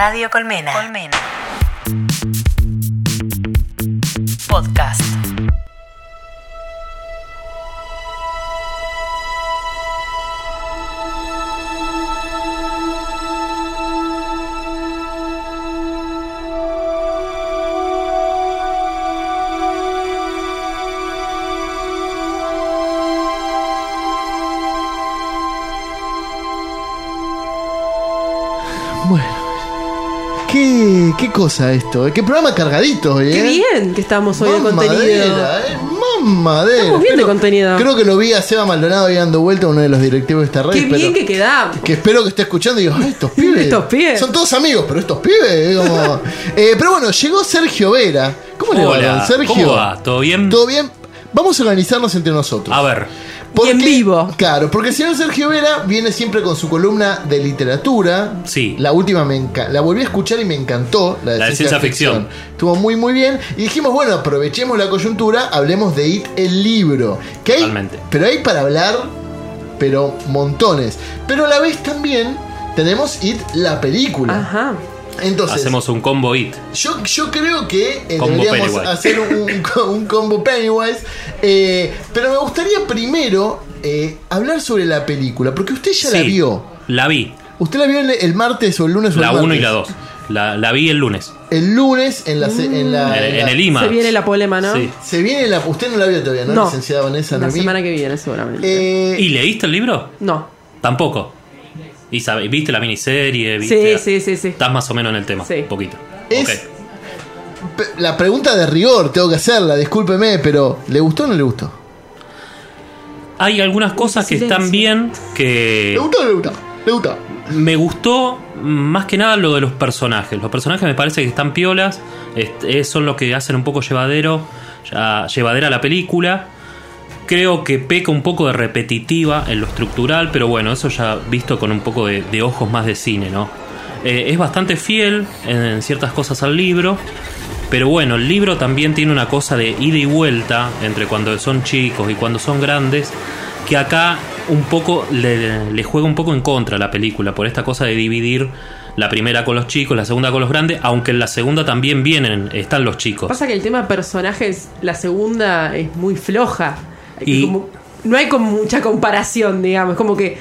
Radio Colmena. Colmena. Podcast. Cosa esto? eh? ¿Qué programa cargadito, eh? Qué bien que estamos hoy de contenido. Mamadera, eh, mamadera. Estamos bien de contenido. Creo que lo vi a Seba Maldonado ahí dando vuelta, uno de los directivos de esta red. Qué bien que quedamos. que espero que esté escuchando y digo, "Ah, estos pibes. Estos pibes. Son todos amigos, pero estos pibes. eh, como- Eh, pero bueno, llegó Sergio Vera. ¿Cómo le va, Hola, don Sergio? ¿cómo va? ¿Todo bien? ¿Todo bien? Vamos a organizarnos entre nosotros. A ver, Y en vivo. Claro, porque el señor Sergio Vera viene siempre con su columna de literatura. Sí. La última me la volví a escuchar y me encantó. La de, La de ciencia ficción. Estuvo muy muy bien. Y dijimos, bueno, aprovechemos la coyuntura, hablemos de It el libro. Que hay, Totalmente. Pero hay para hablar, pero montones. Pero a la vez también tenemos It la película. Ajá. Entonces, hacemos un combo hit. yo, yo creo que eh, Combo deberíamos Pennywise. hacer un, co- un combo Pennywise. eh, pero me gustaría primero eh, hablar sobre la película, porque usted ya la vio. La vi. Usted la vio el, el martes o el lunes o el La 1 y la 2. La, la vi el lunes. El lunes en la... se- En, la, En, en en la- el IMA. Se viene la polema, ¿no? Sí. Se viene la... Usted no la vio todavía, ¿no? No. Licenciada Vanessa La semana que viene, seguramente. Eh, ¿Y leíste el libro? no. Tampoco. ¿Y sabe- viste la miniserie? ¿Viste? Sí, sí, sí, sí. Estás más o menos en el tema. Sí. Un poquito. Es- la pregunta de rigor tengo que hacerla, discúlpeme, pero ¿le gustó o no le gustó? Hay algunas cosas que están bien que ¿Le gustó o no le gustó? ¿Le gustó? me gustó más que nada lo de los personajes. Los personajes me parece que están piolas. este, son los que hacen un poco llevadero, llevadera la película. Creo que peca un poco de repetitiva en lo estructural, pero bueno, eso ya visto con un poco de, ojos más de cine, ¿no? Eh, es bastante fiel en ciertas cosas al libro, pero bueno, el libro también tiene una cosa de ida y vuelta entre cuando son chicos y cuando son grandes, que acá un poco le, le juega un poco en contra a la película, por esta cosa de dividir la primera con los chicos, la segunda con los grandes, aunque en la segunda también vienen, están los chicos. Pasa que el tema personajes, la segunda es muy floja. Y- Como- no hay como mucha comparación, digamos. Como que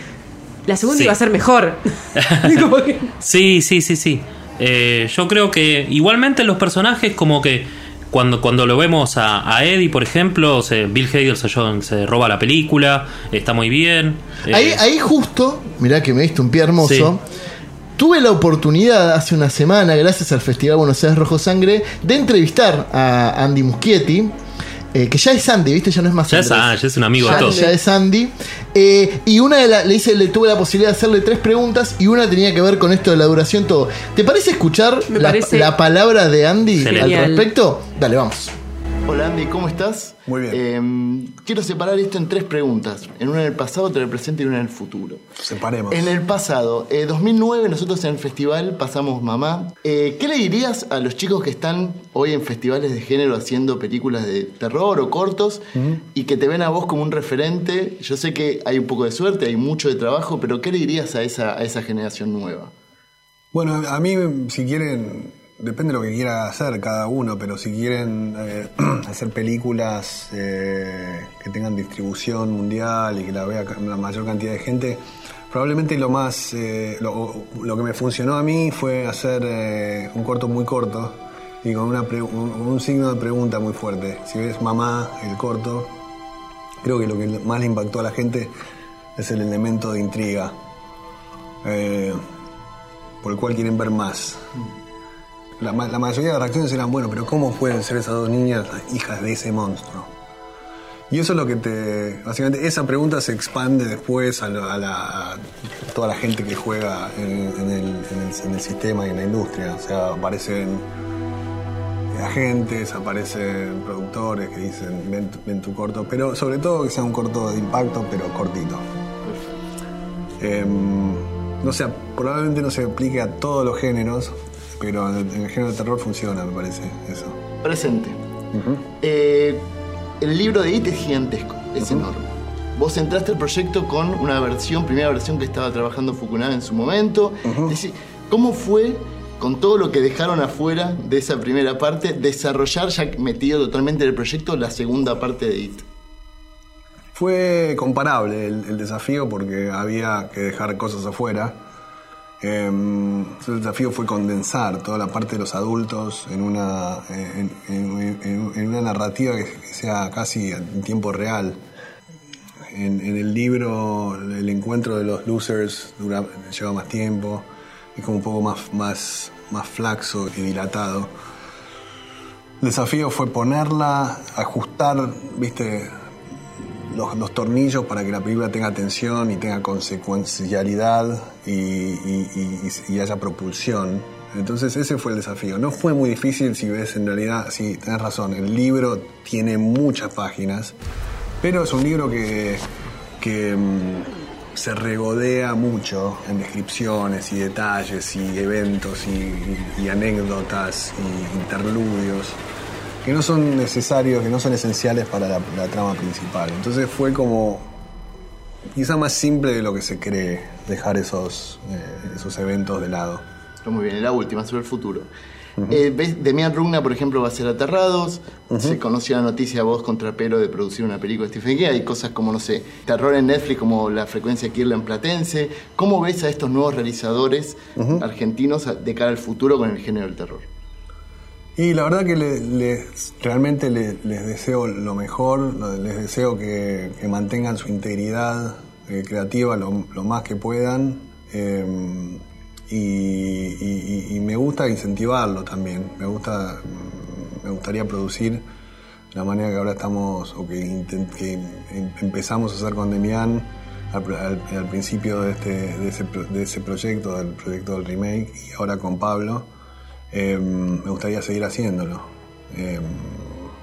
la segunda Sí. iba a ser mejor. Como que- Sí, sí, sí, sí. Eh, yo creo que igualmente los personajes como que cuando, cuando lo vemos a, a Eddie, por ejemplo, se- Bill Hader se, se roba la película, está muy bien. Eh, Ahí, ahí justo, mirá que me diste un pie hermoso. Sí. Tuve la oportunidad hace una semana, gracias al Festival Buenos Aires Rojo Sangre, de entrevistar a Andy Muschietti, eh, que ya es Andy, ¿viste? Ya no es más ya, es, ah, ya es un amigo Ya, de todos. ya es Andy. Eh, y una de las, le hice, le tuve la posibilidad de hacerle tres preguntas y una tenía que ver con esto de la duración todo. ¿Te parece escuchar la, parece la palabra de Andy al respecto? Dale, vamos. Hola Andy, ¿cómo estás? Muy bien. Eh, quiero separar esto en tres preguntas. En una en el pasado, otra en el presente y una en el futuro. Separemos. En el pasado, eh, 2009, nosotros en el festival pasamos Mamá. Eh, ¿Qué le dirías a los chicos que están hoy en festivales de género haciendo películas de terror o cortos y que te ven a vos como un referente? Yo sé que hay un poco de suerte, hay mucho de trabajo, pero ¿qué le dirías a esa, a esa generación nueva? Bueno, a mí, si quieren, depende de lo que quiera hacer cada uno, pero si quieren eh, hacer películas eh, que tengan distribución mundial y que la vea la mayor cantidad de gente, probablemente lo más, eh, lo, que me funcionó a mí fue hacer un corto muy corto y con una pre- un, un signo de pregunta muy fuerte. Si ves mamá, el corto, creo que lo que más le impactó a la gente es el elemento de intriga. Por el cual quieren ver más. La, la mayoría de las reacciones eran, bueno, pero ¿cómo pueden ser esas dos niñas hijas de ese monstruo? Y eso es lo que te... Básicamente, esa pregunta se expande después a, toda la gente que juega en, el, sistema y en la industria. O sea, aparecen agentes, aparecen productores que dicen, ven, tu- ven tu corto, pero sobre todo que sea un corto de impacto, pero cortito. Em, no sé, probablemente no se aplique a todos los géneros, pero en el, género de terror funciona, me parece, eso. Presente. Eh, el libro de It es gigantesco, es enorme. Vos entraste al proyecto con una versión, primera versión que estaba trabajando Fukunaga en su momento. Es decir, ¿cómo fue con todo lo que dejaron afuera de esa primera parte, desarrollar ya metido totalmente en el proyecto la segunda parte de IT? Fue comparable el, el desafío porque había que dejar cosas afuera. Em, el desafío fue condensar toda la parte de los adultos en una, en, una narrativa que, sea casi en tiempo real. En, en el libro el encuentro de los losers dura, lleva más tiempo, es como un poco más, más, más flaxo y dilatado. El desafío fue ponerla, ajustar, viste, los, los tornillos para que la película tenga tensión y tenga consecuencialidad y, y- haya propulsión. Entonces ese fue el desafío. No fue muy difícil si ves en realidad, sí, tenés razón, el libro tiene muchas páginas, pero es un libro que, que, mm, se regodea mucho en descripciones y detalles y eventos y- y anécdotas y interludios que no son necesarios, que no son esenciales para la, la trama principal. Entonces fue como quizá más simple de lo que se cree dejar esos, eh, esos eventos de lado. Muy bien, la última, sobre el futuro. Eh. Demian Rugna, por ejemplo, va a ser Aterrados. Se conoció la noticia voz contra pelo de producir una película de Stephen King. Hay cosas como, no sé, terror en Netflix como La frecuencia Kirlian Platense. ¿Cómo ves a estos nuevos realizadores argentinos a- de cara al futuro con el género del terror? Y la verdad que le- realmente le- les deseo lo mejor, les deseo que, mantengan su integridad eh, creativa lo, más que puedan. eh, y, me gusta incentivarlo también. Me gusta, mm, me gustaría producir la manera que ahora estamos, o que, em- empezamos a hacer con Demián al, principio de, este, de, ese, de ese proyecto, del proyecto del remake, y ahora con Pablo. Eh, me gustaría seguir haciéndolo. Eh,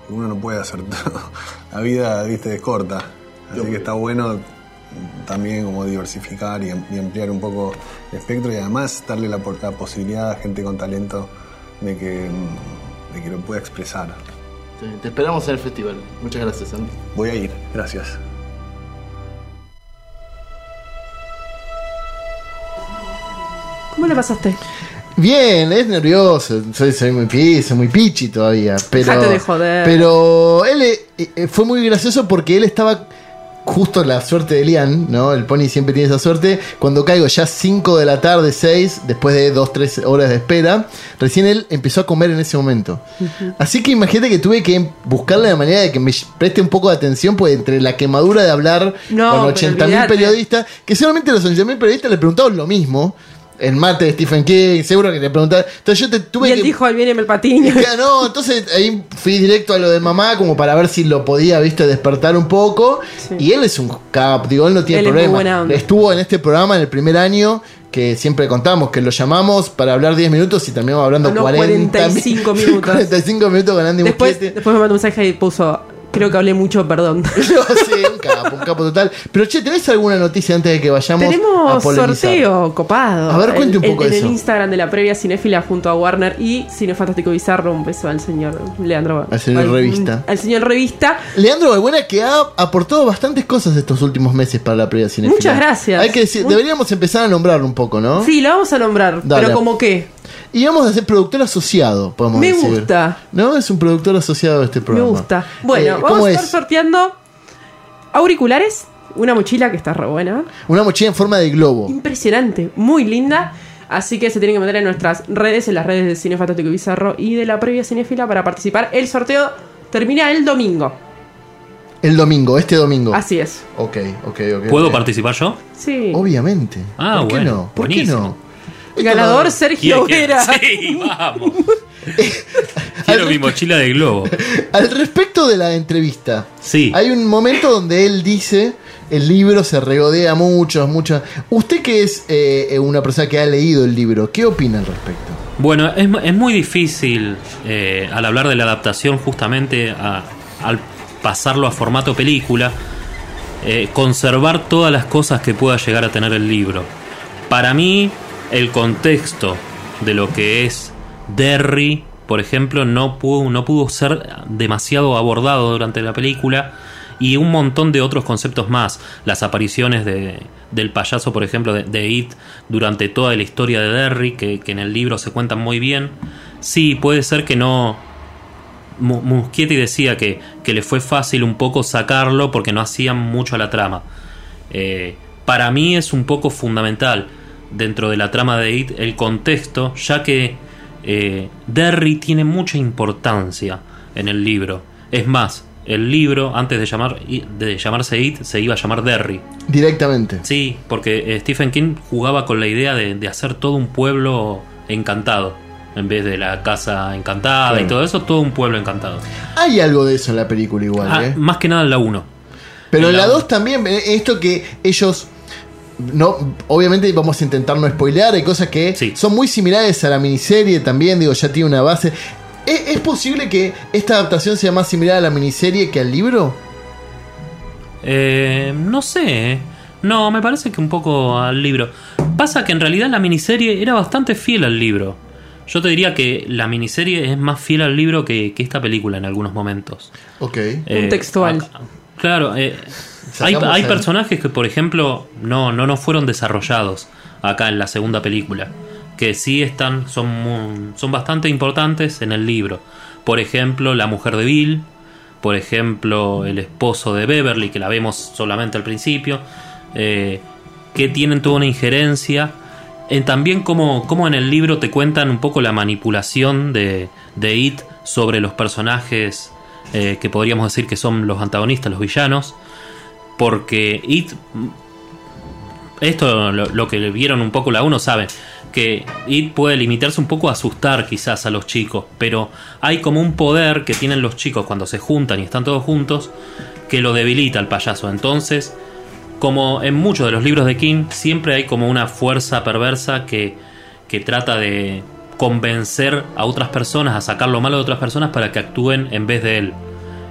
uno no puede hacer todo. La vida, viste, es corta. Así que está bueno también como diversificar y, y ampliar un poco el espectro y además darle la, la posibilidad a gente con talento de que, de que lo pueda expresar. Te, te esperamos en el festival. Muchas gracias, Andy. Voy a ir. Gracias. ¿Cómo le pasaste? Bien, es nervioso, soy, soy muy pi, soy muy pichi todavía, pero Dejate de joder. pero él eh, eh, fue muy gracioso porque él estaba justo la suerte de Lian, ¿no? El pony siempre tiene esa suerte. Cuando caigo ya 5 de la tarde, 6, después de 2, 3 horas de espera, recién él empezó a comer en ese momento. Así que imagínate que tuve que buscarle la manera de que me preste un poco de atención, pues entre la quemadura de hablar No, con pero 80.000 olvídate. periodistas, que seguramente los 80.000 periodistas le preguntaron lo mismo. El mate de Stephen King, seguro que le preguntaron. Entonces yo te tuve Y él que. dijo, ahí viene el patiño. Ya, no, entonces ahí fui directo a lo de mamá como para ver si lo podía, viste, despertar un poco. Sí. Y él es un cap, digo, él no tiene Él es problema. onda. Estuvo en este programa en el primer año que siempre contamos que lo llamamos para hablar 10 minutos y terminamos hablando Habló 40 45 minutos. 45 minutos con Andy Después, después me mandó un mensaje y puso, creo que hablé mucho, perdón. No, sí, un capo, un capo total. Pero che, ¿tenés alguna noticia antes de que vayamos a Tenemos polemizar? sorteo copado. A ver, cuente un poco en, de En eso. el Instagram de la previa cinéfila junto a Warner y Cine Fantástico Bizarro. Un beso al señor Leandro. Al señor Revista. Al señor Revista. Leandro Balbuena que ha aportado bastantes cosas estos últimos meses para la previa cinefila. Muchas gracias. Hay que decir, deberíamos empezar a nombrarlo un poco, ¿no? Sí, lo vamos a nombrar. Dale. Pero como que Y vamos a ser productor asociado, podemos Me decir. gusta. ¿No? Es un productor asociado de este me programa. gusta. Bueno, Eh, vamos ¿Cómo a estar es? sorteando auriculares, una mochila que está re buena. Una mochila en forma de globo. Impresionante, muy linda. Así que se tienen que meter en nuestras redes, en las redes de Cine Fantástico y Bizarro y de la previa cinéfila para participar. El sorteo termina el domingo. El domingo, este domingo. Así es. Ok, ok, ok. ¿Puedo participar yo? Sí. Obviamente. Ah, ¿Por qué bueno, no? ¿Por buenísimo. qué no? Ganador Sergio. Vera. Sí, vamos. Quiero mi mochila de globo. Al respecto de la entrevista, Sí. hay un momento donde él dice el libro se regodea mucho, mucho. Usted que es eh, una persona que ha leído el libro, ¿qué opina al respecto? Bueno, es, es muy difícil eh, al hablar de la adaptación justamente a- al pasarlo a formato película, eh, conservar todas las cosas que pueda llegar a tener el libro. Para mí, el contexto de lo que es Derry, por ejemplo, no pudo, no pudo ser demasiado abordado durante la película y un montón de otros conceptos más. Las apariciones de, del payaso, por ejemplo, de, de It durante toda la historia de Derry, que, que en el libro se cuentan muy bien. Sí, puede ser que no. Mu- Muschietti decía que, que le fue fácil un poco sacarlo porque no hacían mucho a la trama. Eh, para mí es un poco fundamental dentro de la trama de It el contexto, ya que eh, Derry tiene mucha importancia en el libro. Es más, el libro, antes de, llamar, de llamarse It, se iba a llamar Derry. Directamente. Sí, porque eh, Stephen King jugaba con la idea de, de hacer todo un pueblo encantado. En vez de la casa encantada Claro. y todo eso, todo un pueblo encantado. Hay algo de eso en la película igual, Ah, ¿eh? más que nada en la 1. Pero en la la- 2 también, esto que ellos. No, obviamente vamos a intentar no spoilear, hay cosas que Sí. son muy similares a la miniserie también, digo, ya tiene una base. ¿Es, es posible que esta adaptación sea más similar a la miniserie que al libro? Eh, no sé. eh. No, me parece que un poco al libro. Pasa que en realidad la miniserie era bastante fiel al libro. Yo te diría que la miniserie es más fiel al libro que, que esta película en algunos momentos. Ok. Eh, textual. acá- claro, eh, hay, Sacamos hay el- personajes que, por ejemplo, no, no nos fueron desarrollados acá en la segunda película. Que sí están, son, son bastante importantes en el libro. Por ejemplo, la mujer de Bill. Por ejemplo, el esposo de Beverly, que la vemos solamente al principio. eh, que tienen toda una injerencia. En también como, como en el libro te cuentan un poco la manipulación de, de It sobre los personajes eh, que podríamos decir que son los antagonistas, los villanos. Porque It. Esto lo, que vieron un poco la 1 sabe. Que It puede limitarse un poco a asustar quizás a los chicos. Pero hay como un poder que tienen los chicos cuando se juntan y están todos juntos. Que lo debilita al payaso. Entonces como en muchos de los libros de King, siempre hay como una fuerza perversa que, que trata de convencer a otras personas, a sacar lo malo de otras personas para que actúen en vez de él.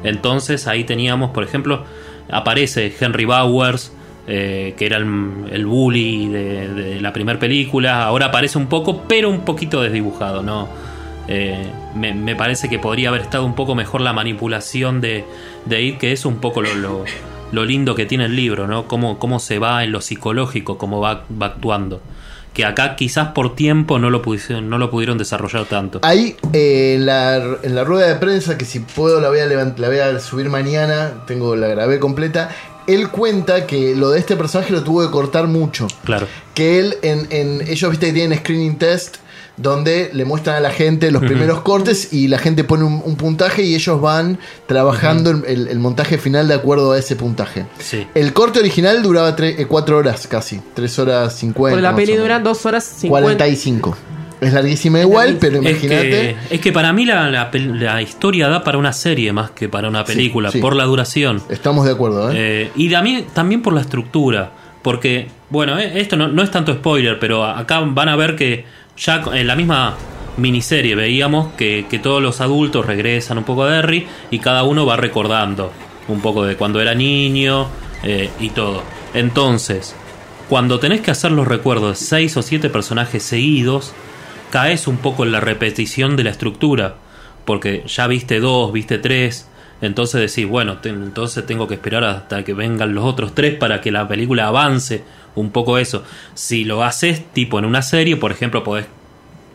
Entonces ahí teníamos, por ejemplo, aparece Henry Bowers, eh, que era el, el bully de, la primera película, ahora aparece un poco, pero un poquito desdibujado, ¿no? Eh, me, me parece que podría haber estado un poco mejor la manipulación de, de It, que es un poco lo, lo, lo lindo que tiene el libro, ¿no? Cómo, cómo se va en lo psicológico, cómo va, va actuando. Que acá quizás por tiempo no lo, pudieron, no lo pudieron desarrollar tanto. Ahí eh, en, la, en la rueda de prensa, que si puedo la voy, a la voy a subir mañana, tengo la grabé completa, él cuenta que lo de este personaje lo tuvo que cortar mucho. Claro. que él en, en- ellos viste que tienen screening test donde le muestran a la gente los primeros cortes y la gente pone un, un puntaje y ellos van trabajando el, el- el montaje final de acuerdo a ese puntaje. Sí. El corte original duraba 4 horas casi, 3 horas 50. Porque la peli dura 2 horas 50. 45. Es larguísima igual, pero Es imagínate. que, es que para mí la, la historia da para una serie más que para una película, sí. por la duración. Estamos de acuerdo, ¿eh? Eh, y también, también por la estructura. Porque, bueno, eh, esto no, no es tanto spoiler, pero acá van a ver que ya en la misma miniserie veíamos que, que todos los adultos regresan un poco a Derry y cada uno va recordando un poco de cuando era niño eh, y todo. Entonces, cuando tenés que hacer los recuerdos de seis o siete personajes seguidos, caes un poco en la repetición de la estructura. Porque ya viste dos, viste tres. Entonces decís, bueno, te- entonces tengo que esperar hasta que vengan los otros tres para que la película avance un poco eso. Si lo haces tipo en una serie, por ejemplo, podés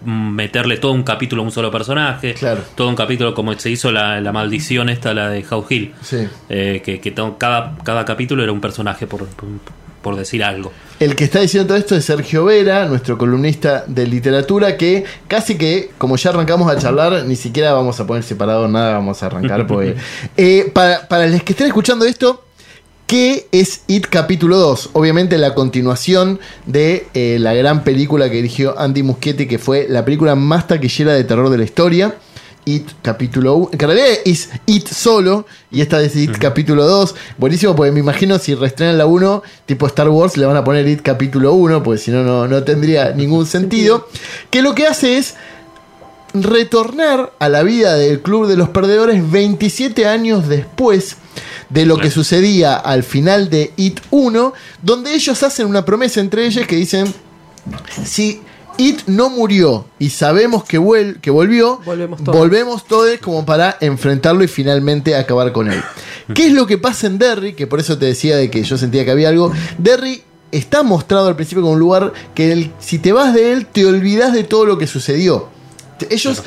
meterle todo un capítulo a un solo personaje. Claro. Todo un capítulo como se hizo la, la maldición esta, la de How Hill. Sí. Eh, que que cada, cada capítulo era un personaje, por, por, por decir algo. El que está diciendo todo esto es Sergio Vera, nuestro columnista de literatura, que casi que, como ya arrancamos a charlar, ni siquiera vamos a poner separado nada, vamos a arrancar. Porque, Eh, para, para los que estén escuchando esto, ¿qué es It capítulo 2? Obviamente la continuación de eh, la gran película que dirigió Andy Muschietti, que fue la película más taquillera de terror de la historia. It capítulo 1, que en realidad es It solo, y esta es It capítulo 2. Buenísimo, porque me imagino si reestrenan la 1, tipo Star Wars, le van a poner It capítulo 1, porque si no, no, no tendría ningún sentido. Que lo que hace es retornar a la vida del Club de los Perdedores 27 años después de lo que sucedía al final de It 1, donde ellos hacen una promesa entre ellos que dicen, si It no murió y sabemos que, vuel- que volvió, Volvemos todos. volvemos todos como para enfrentarlo y finalmente acabar con él. ¿Qué es lo que pasa en Derry? Que por eso te decía de que yo sentía que había algo. Derry está mostrado al principio como un lugar que el- si te vas de él te olvidas de todo lo que sucedió. Ellos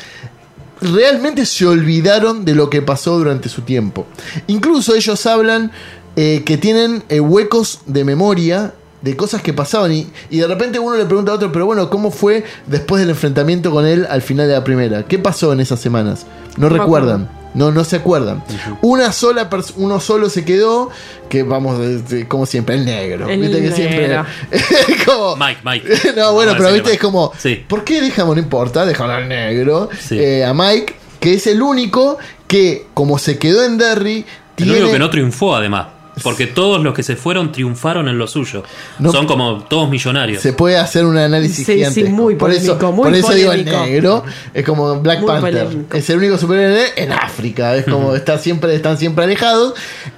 realmente se olvidaron de lo que pasó durante su tiempo. Incluso ellos hablan eh, que tienen eh, huecos de memoria de cosas que pasaban y, y de repente uno le pregunta a otro, pero bueno, ¿cómo fue después del enfrentamiento con él al final de la primera? ¿Qué pasó en esas semanas? No, recuerdan. No, no se acuerdan. Una sola uno solo se quedó, que vamos, como siempre, el negro. El ¿Viste que siempre? negro. como- Mike, Mike. no, bueno, pero viste, Mike. es como, Sí. ¿por qué dejamos, no importa, déjalo al negro, Sí. eh, a Mike, que es el único que, como se quedó en Derry, El tiene... único que no triunfó, además. Porque todos los que se fueron triunfaron en lo suyo. No- Son como todos millonarios. Se puede hacer un análisis Sí, gigante. sí, muy por eso, muy por eso digo el negro. Es como Black Muy Panther. polémico. Es el único superhéroe en África. Es como está siempre, están siempre alejados.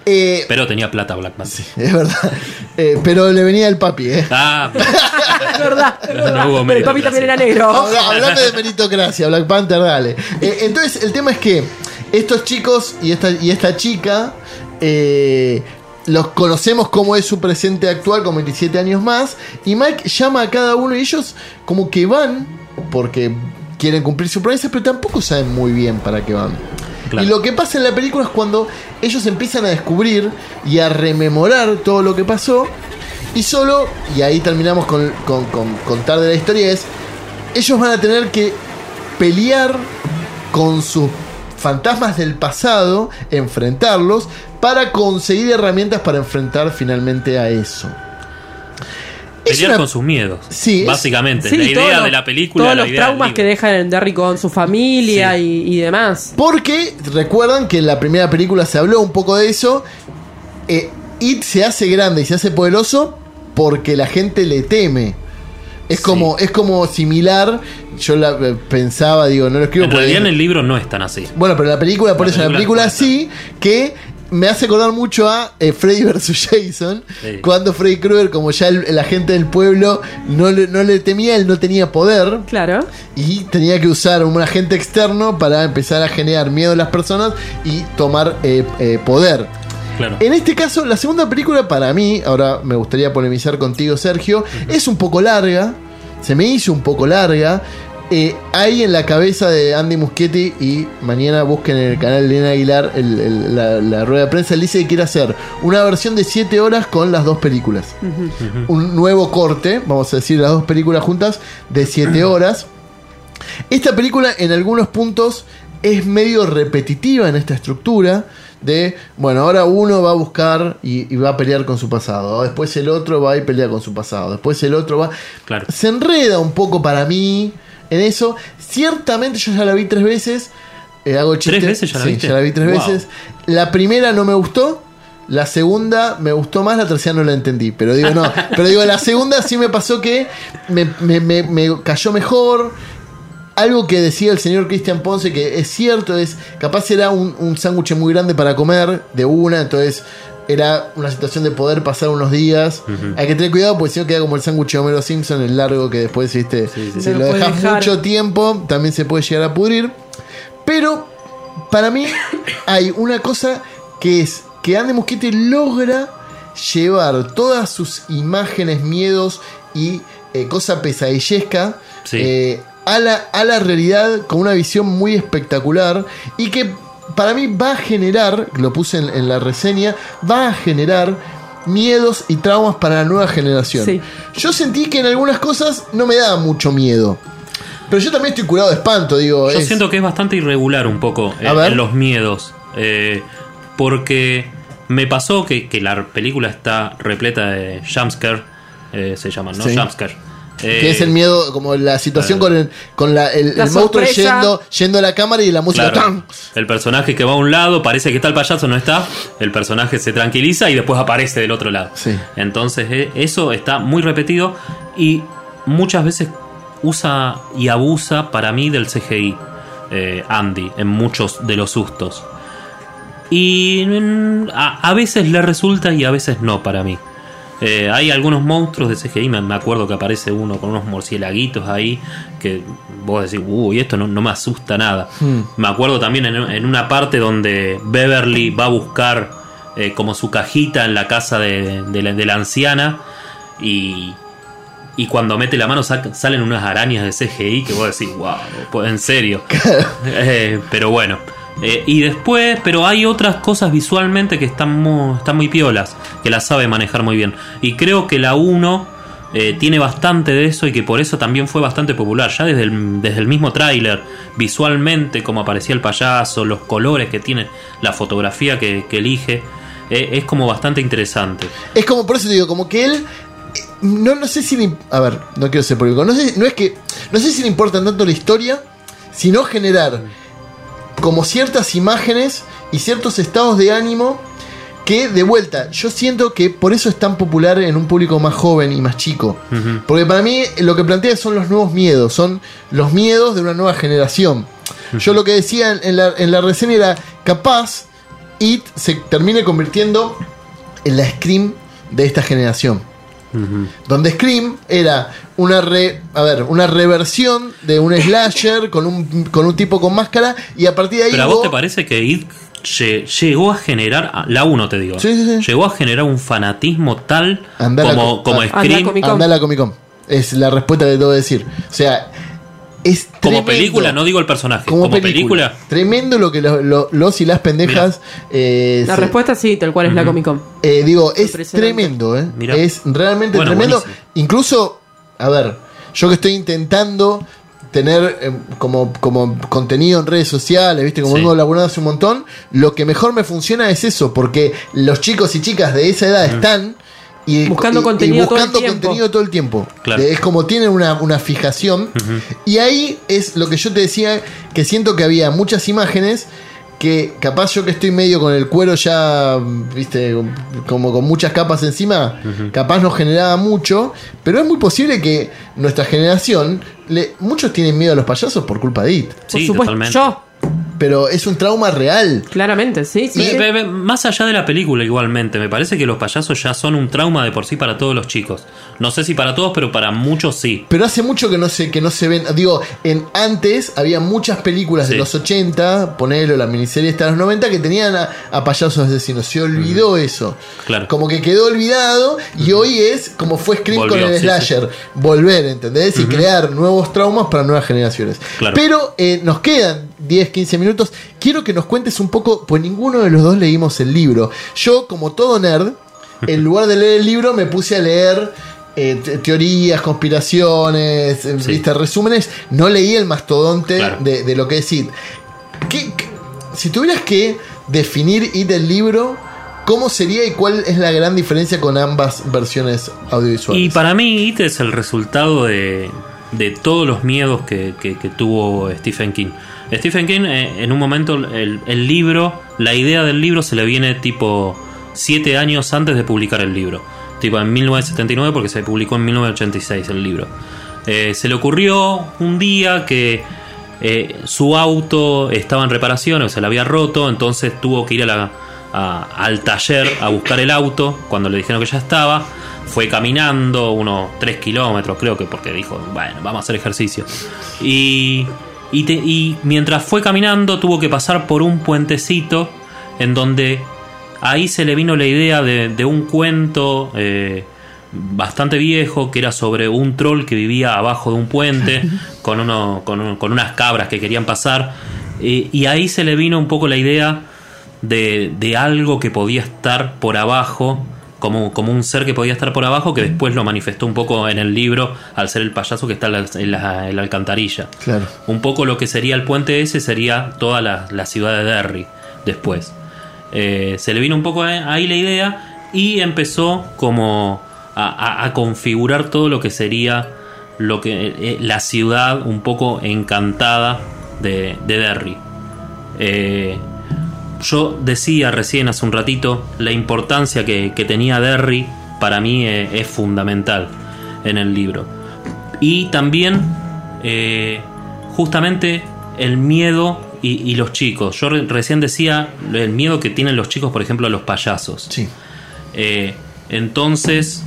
Eh, Pero tenía plata Black Panther. es verdad. Eh, pero le venía el papi, ¿eh? Ah, Es verdad, es No verdad. hubo Pero el papi también era negro. Habla- Hablame de meritocracia, Black Panther, dale. Eh, entonces, el tema es que estos chicos y esta, y esta chica eh, los conocemos como es su presente actual con 27 años más. Y Mike llama a cada uno de ellos como que van porque quieren cumplir su promesa, pero tampoco saben muy bien para qué van. Claro. Y lo que pasa en la película es cuando ellos empiezan a descubrir y a rememorar todo lo que pasó. Y solo, y ahí terminamos con, con, con contar de la historia, es ellos van a tener que pelear con sus fantasmas del pasado, enfrentarlos, para conseguir herramientas para enfrentar finalmente a eso. Es pelear una- con sus miedos. Sí, es- Básicamente. Sí, la idea de la película. Todos la los idea traumas que deja en Derry con su familia Sí. y, y demás. Porque recuerdan que en la primera película se habló un poco de eso. Eh, It se hace grande y se hace poderoso porque la gente le teme. Es Sí. como, es como similar. Yo la eh, pensaba, digo, no lo escribo En realidad en el libro no es tan así. Bueno, pero la película, por La eso, la película película sí, que me hace acordar mucho a eh, Freddy vs. Jason. Sí. Cuando Freddy Krueger, como ya el- la gente del pueblo no le, no le temía, él no tenía poder. Claro. Y tenía que usar un agente externo para empezar a generar miedo a las personas y tomar eh, eh, poder. Claro. En este caso, la segunda película para mí, ahora me gustaría polemizar contigo Sergio, es un poco larga, se me hizo un poco larga. Eh, hay en la cabeza de Andy Muschietti y mañana busquen en el canal de Elena Aguilar el- el- la, la rueda de prensa, él dice que quiere hacer una versión de 7 horas con las dos películas. Un nuevo corte, vamos a decir las dos películas juntas, de 7 horas. Esta película en algunos puntos es medio repetitiva en esta estructura de, bueno, ahora uno va a buscar y, y va a pelear con su pasado, después el otro va y pelea con su pasado, después el otro va... Claro. Se enreda un poco para mí en eso. Ciertamente yo ya la vi tres veces. eh, hago chiste. ¿Tres veces ya la Sí, viste? ya la vi tres Wow. veces. La primera no me gustó. La segunda me gustó más, la tercera no la entendí. Pero digo, no. pero digo, la segunda sí me pasó que me, me- me- me cayó mejor. Algo que decía el señor Cristian Ponce, que es cierto, es capaz era un, un sándwich muy grande para comer de una, entonces era una situación de poder pasar unos días. Hay que tener cuidado porque si no queda como el sándwich de Homero Simpson, el largo que después, viste, si Se lo dejas mucho tiempo, también se puede llegar a pudrir. Pero para mí hay una cosa que es que Andy Muschietti logra llevar todas sus imágenes, miedos y eh, cosa pesadillesca Sí. eh, a, la, a la realidad con una visión muy espectacular y que para mí va a generar, lo puse en, en la reseña, va a generar miedos y traumas para la nueva generación. Sí. Yo sentí que en algunas cosas no me daba mucho miedo. Pero yo también estoy curado de espanto, digo. Yo es- siento que es bastante irregular un poco eh, A ver. en los miedos. eh, porque me pasó que, que la película está repleta de jumpscare. eh, se llaman, ¿no? Sí. Jumpscare. Eh, Que es el miedo, como la situación con el, con la, el, La el monstruo yendo, yendo a la cámara y la música. Claro, ¡tan! el personaje que va a un lado parece que está el payaso, no está. El personaje se tranquiliza y después aparece del otro lado. Sí. Entonces, eh, eso está muy repetido y muchas veces usa y abusa para mí del CGI, eh, Andy, en muchos de los sustos. Y mm, a, a veces le resulta y a veces no para mí. Eh, hay algunos monstruos de CGI, me, me acuerdo que aparece uno con unos murciélaguitos ahí, que vos decís, uy, esto no, no me asusta nada. Me acuerdo también en, en una parte donde Beverly va a buscar eh, como su cajita en la casa de, de la, de la anciana y, y cuando mete la mano sac- salen unas arañas de CGI que vos decís, wow, pues, en serio. Eh, pero bueno. Eh, y después, pero hay otras cosas visualmente que están muy, están muy piolas, que la sabe manejar muy bien. Y creo que la 1 eh, tiene bastante de eso y que por eso también fue bastante popular. Ya desde el, desde el mismo tráiler, visualmente, como aparecía el payaso, los colores que tiene, la fotografía que, elige, eh, es como bastante interesante. Es como, por eso te digo, como que él. No, no sé si le. A ver, no quiero ser público. No, sé, no es que. No sé si le importa tanto la historia, sino generar como ciertas imágenes y ciertos estados de ánimo que, de vuelta, yo siento que por eso es tan popular en un público más joven y más chico. Porque para mí lo que plantea son los nuevos miedos, son los miedos de una nueva generación. Yo lo que decía en, en la, en la reseña era, capaz, It se termine convirtiendo en la Scream de esta generación. Donde Scream era una re, a ver, una reversión de un slasher con un, con un tipo con máscara y a partir de ahí Pero a vos te parece que It lle- llegó a generar, la 1 te digo, Sí, sí, sí. llegó a generar un fanatismo tal Andá a la como, co- como a- Scream, la Comic Con. Es la respuesta que que decir. O sea, es como tremendo. película, no digo el personaje, como, como, película. película. Tremendo lo que lo- lo- los y las pendejas. eh, La se- respuesta sí, tal cual es la Comic Con. eh, digo, es tremendo, ¿eh? Mirá. Es realmente Bueno, tremendo. buenísimo. Incluso, a ver, yo que estoy intentando tener eh, como, como contenido en redes sociales, ¿viste? Como Sí. vengo laburando hace un montón, lo que mejor me funciona es eso, porque los chicos y chicas de esa edad están. Y, Buscando y- y contenido todo el buscando tiempo. contenido todo el tiempo. Claro. Es como tienen una, una fijación. Y ahí es lo que yo te decía, que siento que había muchas imágenes que capaz yo que estoy medio con el cuero ya, viste, como con muchas capas encima, capaz nos generaba mucho, pero es muy posible que nuestra generación, le- muchos tienen miedo a los payasos por culpa de IT, Por Sí, supuesto, totalmente. yo, pero es un trauma real. claramente, sí, sí. Más allá de la película igualmente, me parece que los payasos ya son un trauma de por sí para todos los chicos. No sé si para todos, pero para muchos sí. Pero hace mucho que no se, que no se ven. Digo, en antes había muchas películas de los 80, ponelo, la miniserie esta de los 90, que tenían a, a payasos asesinos. Se olvidó eso. Claro. Como que quedó olvidado y hoy es como fue Scream Volvió, con el sí, slasher. Volver, ¿entendés? Y crear nuevos traumas para nuevas generaciones. Claro. Pero eh, nos quedan 10, 15 minutos. Quiero que nos cuentes un poco, pues ninguno de los dos leímos el libro. Yo, como todo nerd, en lugar de leer el libro, me puse a leer eh, te- teorías, conspiraciones, eh, Sí. ¿viste? resúmenes. No leí el mastodonte Claro. de, de lo que es IT. ¿Qué- qué- si tuvieras que definir IT del libro, ¿cómo sería y cuál es la gran diferencia con ambas versiones audiovisuales? Y para mí, It es el resultado de, de todos los miedos que, que- que tuvo Stephen King. Stephen King, eh, en un momento, el, libro, la idea del libro se le viene tipo siete años antes de publicar el libro. Tipo en 1979, porque se publicó en 1986 el libro. Eh, se le ocurrió un día que eh, su auto estaba en reparaciones, se le había roto, entonces tuvo que ir a la- al taller a buscar el auto cuando le dijeron que ya estaba. Fue caminando unos 3 kilómetros, creo que porque dijo, bueno, vamos a hacer ejercicio. Y, y, te- y mientras fue caminando tuvo que pasar por un puentecito en donde ahí se le vino la idea de, de un cuento eh, bastante viejo que era sobre un troll que vivía abajo de un puente con, uno, con, un- con unas cabras que querían pasar. Eh, y ahí se le vino un poco la idea de, de algo que podía estar por abajo. Como, como un ser que podía estar por abajo, que después lo manifestó un poco en el libro al ser el payaso que está en la, en la- en la alcantarilla. Claro. Un poco lo que sería el puente ese sería toda la, la ciudad de Derry después. Eh, se le vino un poco ahí la idea y empezó como a, a- a configurar todo lo que sería lo que eh, la ciudad un poco encantada de, de Derry. Eh, yo decía recién hace un ratito la importancia que, que tenía Derry para mí eh, es fundamental en el libro. Y también eh, justamente el miedo y, y los chicos. Yo re- recién decía el miedo que tienen los chicos, por ejemplo, a los payasos. Sí. Eh, Entonces.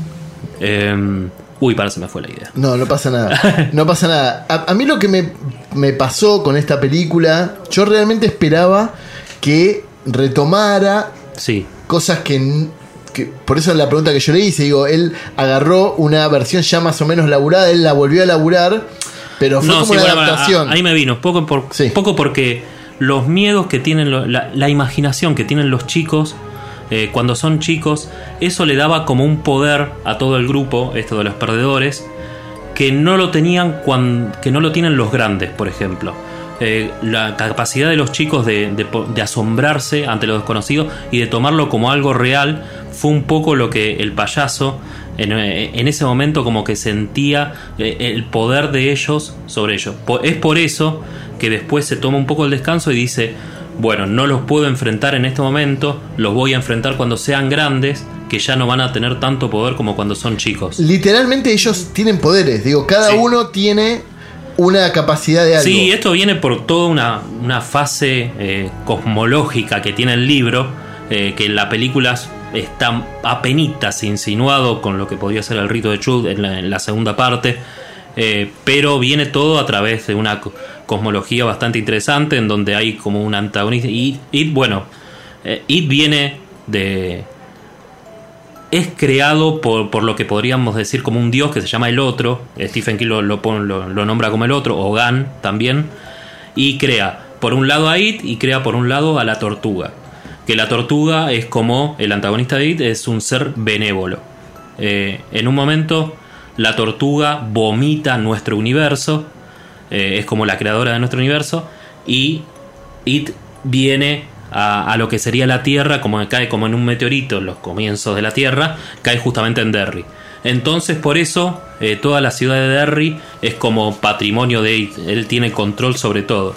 eh, uy, para se me fue la idea. No, no pasa nada. No pasa nada. A, a mí lo que me, me pasó con esta película, yo realmente esperaba que retomara Sí. cosas que, Por eso la pregunta que yo le hice, digo, él agarró una versión ya más o menos laburada, él la volvió a laburar, pero fue como sí, una bueno, adaptación. ahí me vino. Poco, por, Sí. poco porque los miedos que tienen, la, la imaginación que tienen los chicos eh, cuando son chicos, eso le daba como un poder a todo el grupo, esto de los perdedores, que no lo tenían que no lo tienen los grandes, por ejemplo. Eh, la capacidad de los chicos de, de po- de asombrarse ante lo desconocido y de tomarlo como algo real fue un poco lo que el payaso en, eh, en ese momento como que sentía eh, el poder de ellos sobre ellos. Es por eso que después se toma un poco el descanso y dice, bueno, no los puedo enfrentar en este momento, los voy a enfrentar cuando sean grandes, que ya no van a tener tanto poder como cuando son chicos. Literalmente ellos tienen poderes, digo, cada Sí. uno tiene una capacidad de algo. Sí, esto viene por toda una, una fase eh, cosmológica que tiene el libro, eh, que en la película está apenitas insinuado con lo que podría ser el rito de Chud en la, en la segunda parte, eh, pero viene todo a través de una co- cosmología bastante interesante en donde hay como un antagonista. Y, y, bueno, It viene de, es creado por, por lo que podríamos decir como un dios que se llama el otro. Stephen King lo- lo nombra como el otro, o Gan también. Y crea por un lado a It y crea por un lado a la tortuga. Que la tortuga es como el antagonista de It, es un ser benévolo. Eh, en un momento, la tortuga vomita nuestro universo. eh, es como la creadora de nuestro universo. Y It viene a, a lo que sería la Tierra, como cae como en un meteorito en los comienzos de la Tierra, cae justamente en Derry. Entonces, por eso, eh, toda la ciudad de Derry es como patrimonio de It. Él tiene control sobre todo.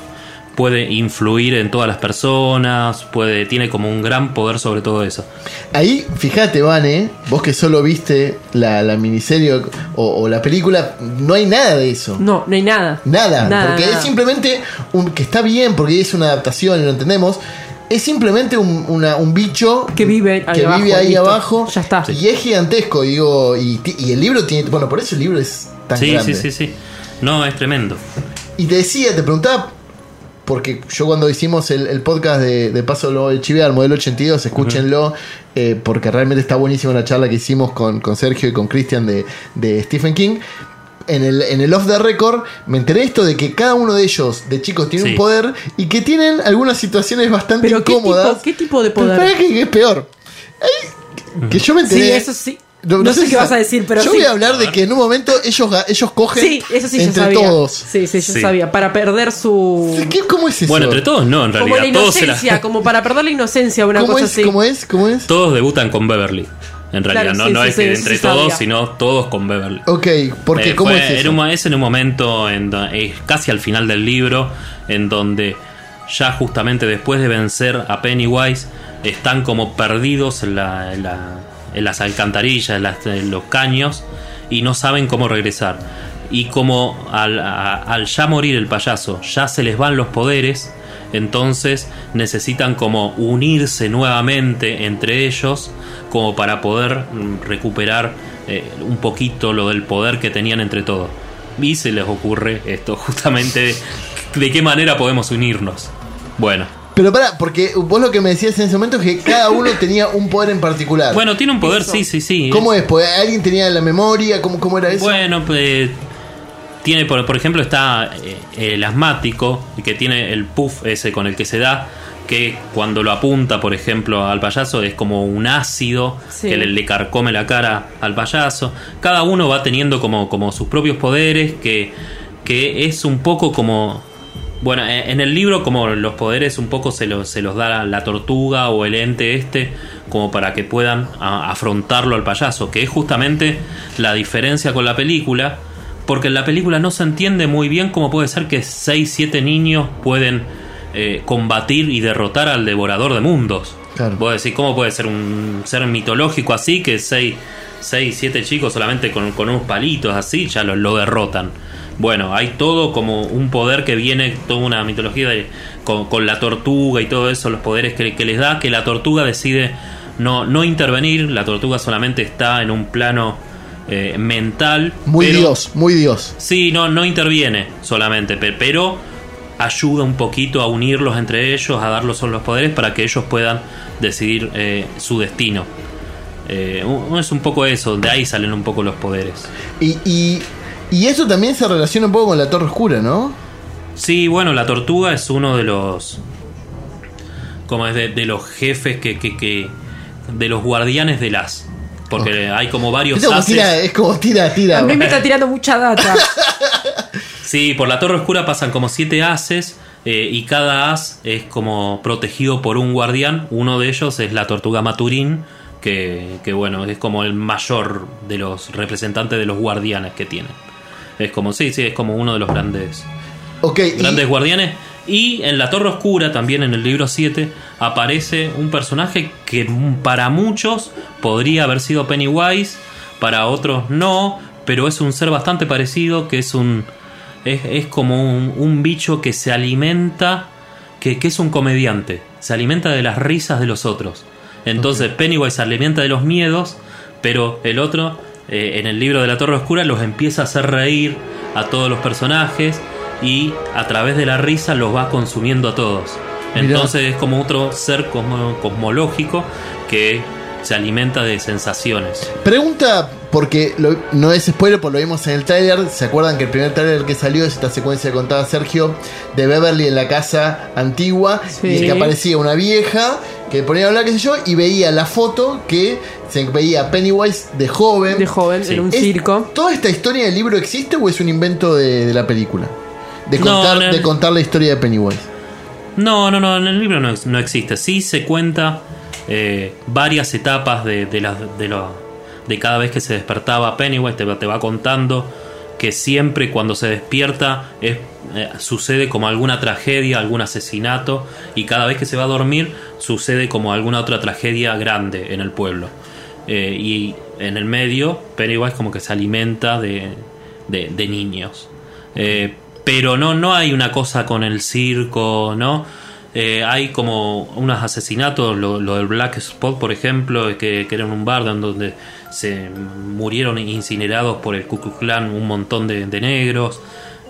Puede influir en todas las personas, puede, tiene como un gran poder sobre todo eso. Ahí, fíjate, Vane, vos que solo viste la, la miniserie o, o la película, no hay nada de eso. No, no hay nada. Nada, Nada, porque nada. es simplemente un, que está bien porque es una adaptación y lo entendemos. Es simplemente un, una- un bicho Que vive ahí que abajo, vive ahí listo. abajo. Ya está. Y es gigantesco, digo. Y, y el libro tiene. Bueno, por eso el libro es tan Sí, grande. sí, sí, sí. No, es tremendo. Y te decía, te preguntaba, porque yo cuando hicimos el, el podcast de, de Paso lo de Chivear, modelo 82, escúchenlo, eh, porque realmente está buenísima la charla que hicimos con, con Sergio y con Cristian de, de Stephen King. En el, en el off the record me enteré esto de que cada uno de ellos, de chicos, tiene Sí. un poder y que tienen algunas situaciones bastante Pero ¿qué incómodas. tipo, ¿qué tipo de Pero poder? que, que es peor. Ay, que yo me enteré. Sí, eso sí. No sé si qué sa- vas a decir, pero Yo sí. voy a hablar de que en un momento ellos, ga- ellos cogen Sí, eso sí yo entre sabía. todos. Sí, sí, yo Sí. sabía. Para perder su. ¿Qué- ¿Cómo es eso? Bueno, entre todos no, en Como realidad. Todos, se la- inocencia, como para perder la inocencia, una ¿Cómo cosa es? así. ¿Cómo es? ¿Cómo es? todos debutan con Beverly. En realidad, Claro, no, sí, no sí, es sí, que sí, entre sí, todos, sabía. sino todos con Beverly. Ok, porque Eh, ¿cómo fue- es eso? era un es en un momento, en, casi al final del libro, en donde ya justamente después de vencer a Pennywise, están como perdidos en, la- en la- en las alcantarillas, en, las- en los caños, y no saben cómo regresar. Y como al, a- al ya morir el payaso, ya se les van los poderes, entonces necesitan como unirse nuevamente entre ellos, como para poder mm, recuperar eh, un poquito lo del poder que tenían entre todos. Y se les ocurre esto, justamente de, de qué manera podemos unirnos. Bueno, Pero para, porque vos lo que me decías en ese momento es que cada uno tenía un poder en particular. bueno, tiene un poder, Eso. sí, sí, sí. ¿Cómo es? Porque alguien tenía la memoria, ¿cómo, cómo era eso? Bueno, pues, tiene, por, por ejemplo, está eh, el asmático, que tiene el puff ese con el que se da, que cuando lo apunta, por ejemplo, al payaso es como un ácido Sí. que le, le carcome la cara al payaso. Cada uno va teniendo como, como sus propios poderes, que, que es un poco como... Bueno, eh, en el libro como los poderes un poco se los, se los da la tortuga o el ente este como para que puedan a- afrontarlo al payaso, que es justamente la diferencia con la película, porque en la película no se entiende muy bien cómo puede ser que 6, 7 niños pueden eh, combatir y derrotar al devorador de mundos. Claro. Vos decís, ¿cómo puede ser un ser mitológico así que 6, 6 7 chicos solamente con, con unos palitos así ya lo, lo derrotan? Bueno, hay todo como un poder que viene, toda una mitología de- con, con la tortuga y todo eso, los poderes que, que les da, que la tortuga decide no, no intervenir, la tortuga solamente está en un plano eh, mental. Muy pero- Dios, muy Dios. Sí, no, no interviene solamente, pe- pero ayuda un poquito a unirlos entre ellos, a darlos los poderes para que ellos puedan decidir eh, su destino. Eh, es un poco eso, de ahí salen un poco los poderes. Y, y, y eso también se relaciona un poco con la Torre Oscura, ¿no? Sí, bueno, la tortuga es uno de los. como es de, de los jefes que, que, que- de los guardianes del as. Porque hay como varios Es como ases. tira, es como tira, tira. A mí me está tirando mucha data. Sí, por la Torre Oscura pasan como siete haces eh, y cada as es como protegido por un guardián. Uno de ellos es la tortuga Maturín, que, que bueno, es como el mayor de los representantes de los guardianes que tienen. Es como, sí, sí, es como uno de los grandes, Ok, y- grandes guardianes. Y en la Torre Oscura, también en el libro 7, aparece un personaje que para muchos podría haber sido Pennywise, para otros no, pero es un ser bastante parecido, que es un... Es, es como un, un bicho que se alimenta, que, que es un comediante, se alimenta de las risas de los otros. Entonces Pennywise se alimenta de los miedos, pero el otro, eh, en el libro de la Torre Oscura, los empieza a hacer reír a todos los personajes y a través de la risa los va consumiendo a todos. Mirá. Entonces es como otro ser cosmo- cosmológico que se alimenta de sensaciones. Pregunta, porque lo- no es spoiler, porque lo vimos en el tráiler. ¿Se acuerdan que el primer tráiler que salió es esta secuencia que contaba Sergio de Beverly en la casa antigua? Sí. Y que aparecía una vieja que ponía a hablar, qué sé yo, y veía la foto que se veía a Pennywise de joven. De joven, Sí. en un ¿Es- circo. ¿Toda esta historia del libro existe o es un invento de, de la película? De contar, el- de contar la historia de Pennywise. No, no, no, en el libro no, no existe. Sí se cuenta eh, varias etapas de, de, las- de, lo- de cada vez que se despertaba Pennywise, te, va- te va contando que siempre cuando se despierta es, eh, sucede como alguna tragedia, algún asesinato, y cada vez que se va a dormir sucede como alguna otra tragedia grande en el pueblo. Eh, y en el medio, Pennywise como que se alimenta de, de- de niños. Eh, pero no, no hay una cosa con el circo, ¿no? Eh, hay como unos asesinatos, lo, lo del Black Spot, por ejemplo, que, que era un bar donde se murieron incinerados por el Ku Klux Klan un montón de, de negros.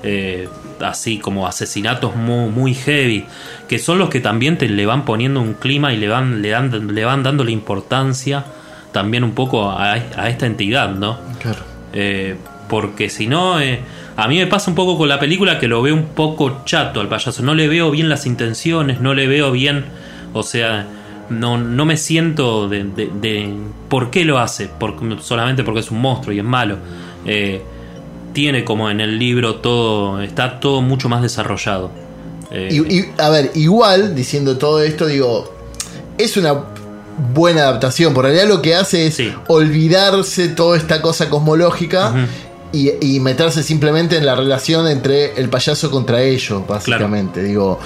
eh, así como asesinatos muy, muy heavy, que son los que también te le van poniendo un clima y le van, le dan, le van dando la importancia también un poco a, a esta entidad, ¿no? Claro. Eh, porque si no, eh, a mí me pasa un poco con la película que lo veo un poco chato al payaso. No le veo bien las intenciones, no le veo bien, o sea, no, no me siento de, de- de por qué lo hace, porque, solamente porque es un monstruo y es malo. Eh, tiene como en el libro todo, está todo mucho más desarrollado. Eh, Y, y, a ver, igual, diciendo todo esto, digo, es una buena adaptación. Por realidad lo que hace es Sí. olvidarse toda esta cosa cosmológica y, y meterse simplemente en la relación entre el payaso contra ellos, básicamente. Digo,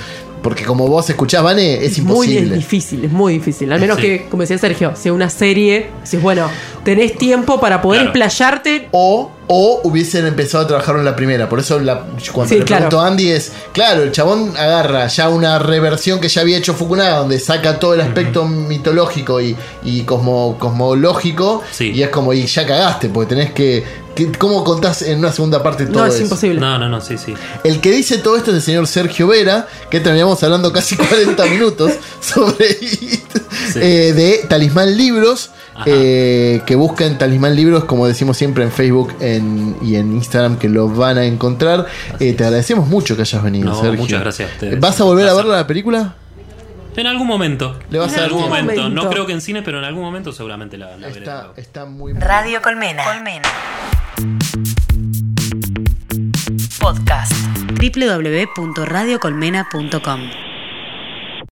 porque como vos escuchás, Vane, es Muy imposible. difícil, es muy difícil. Al menos Sí. que, como decía Sergio, sea una serie. Si bueno, tenés tiempo para poder Claro. explayarte. O, o hubiesen empezado a trabajar en la primera. Por eso la, cuando Sí, le claro. pregunto a Andy es, claro, el chabón agarra ya una reversión que ya había hecho Fukunaga, donde saca todo el aspecto mitológico y, y cosmo- cosmológico. Sí. Y es como, y ya cagaste, porque tenés que... ¿Cómo contás en una segunda parte todo No, es eso? imposible. no, no, no, sí, sí. El que dice todo esto es el señor Sergio Vera, que terminamos hablando casi 40 minutos sobre It, eh, de Talismán Libros, eh, que busquen Talismán Libros, como decimos siempre en Facebook en- y en Instagram, que lo van a encontrar. Eh, te agradecemos mucho que hayas venido, No, Sergio. muchas gracias a ustedes. ¿Vas a volver a Un placer. verla la película? En algún momento. Le vas En a algún momento. momento. No creo que en cine, pero en algún momento seguramente la, la veré. Está, nuevo. está muy Radio Colmena. Colmena. Podcast. www.radiocolmena.com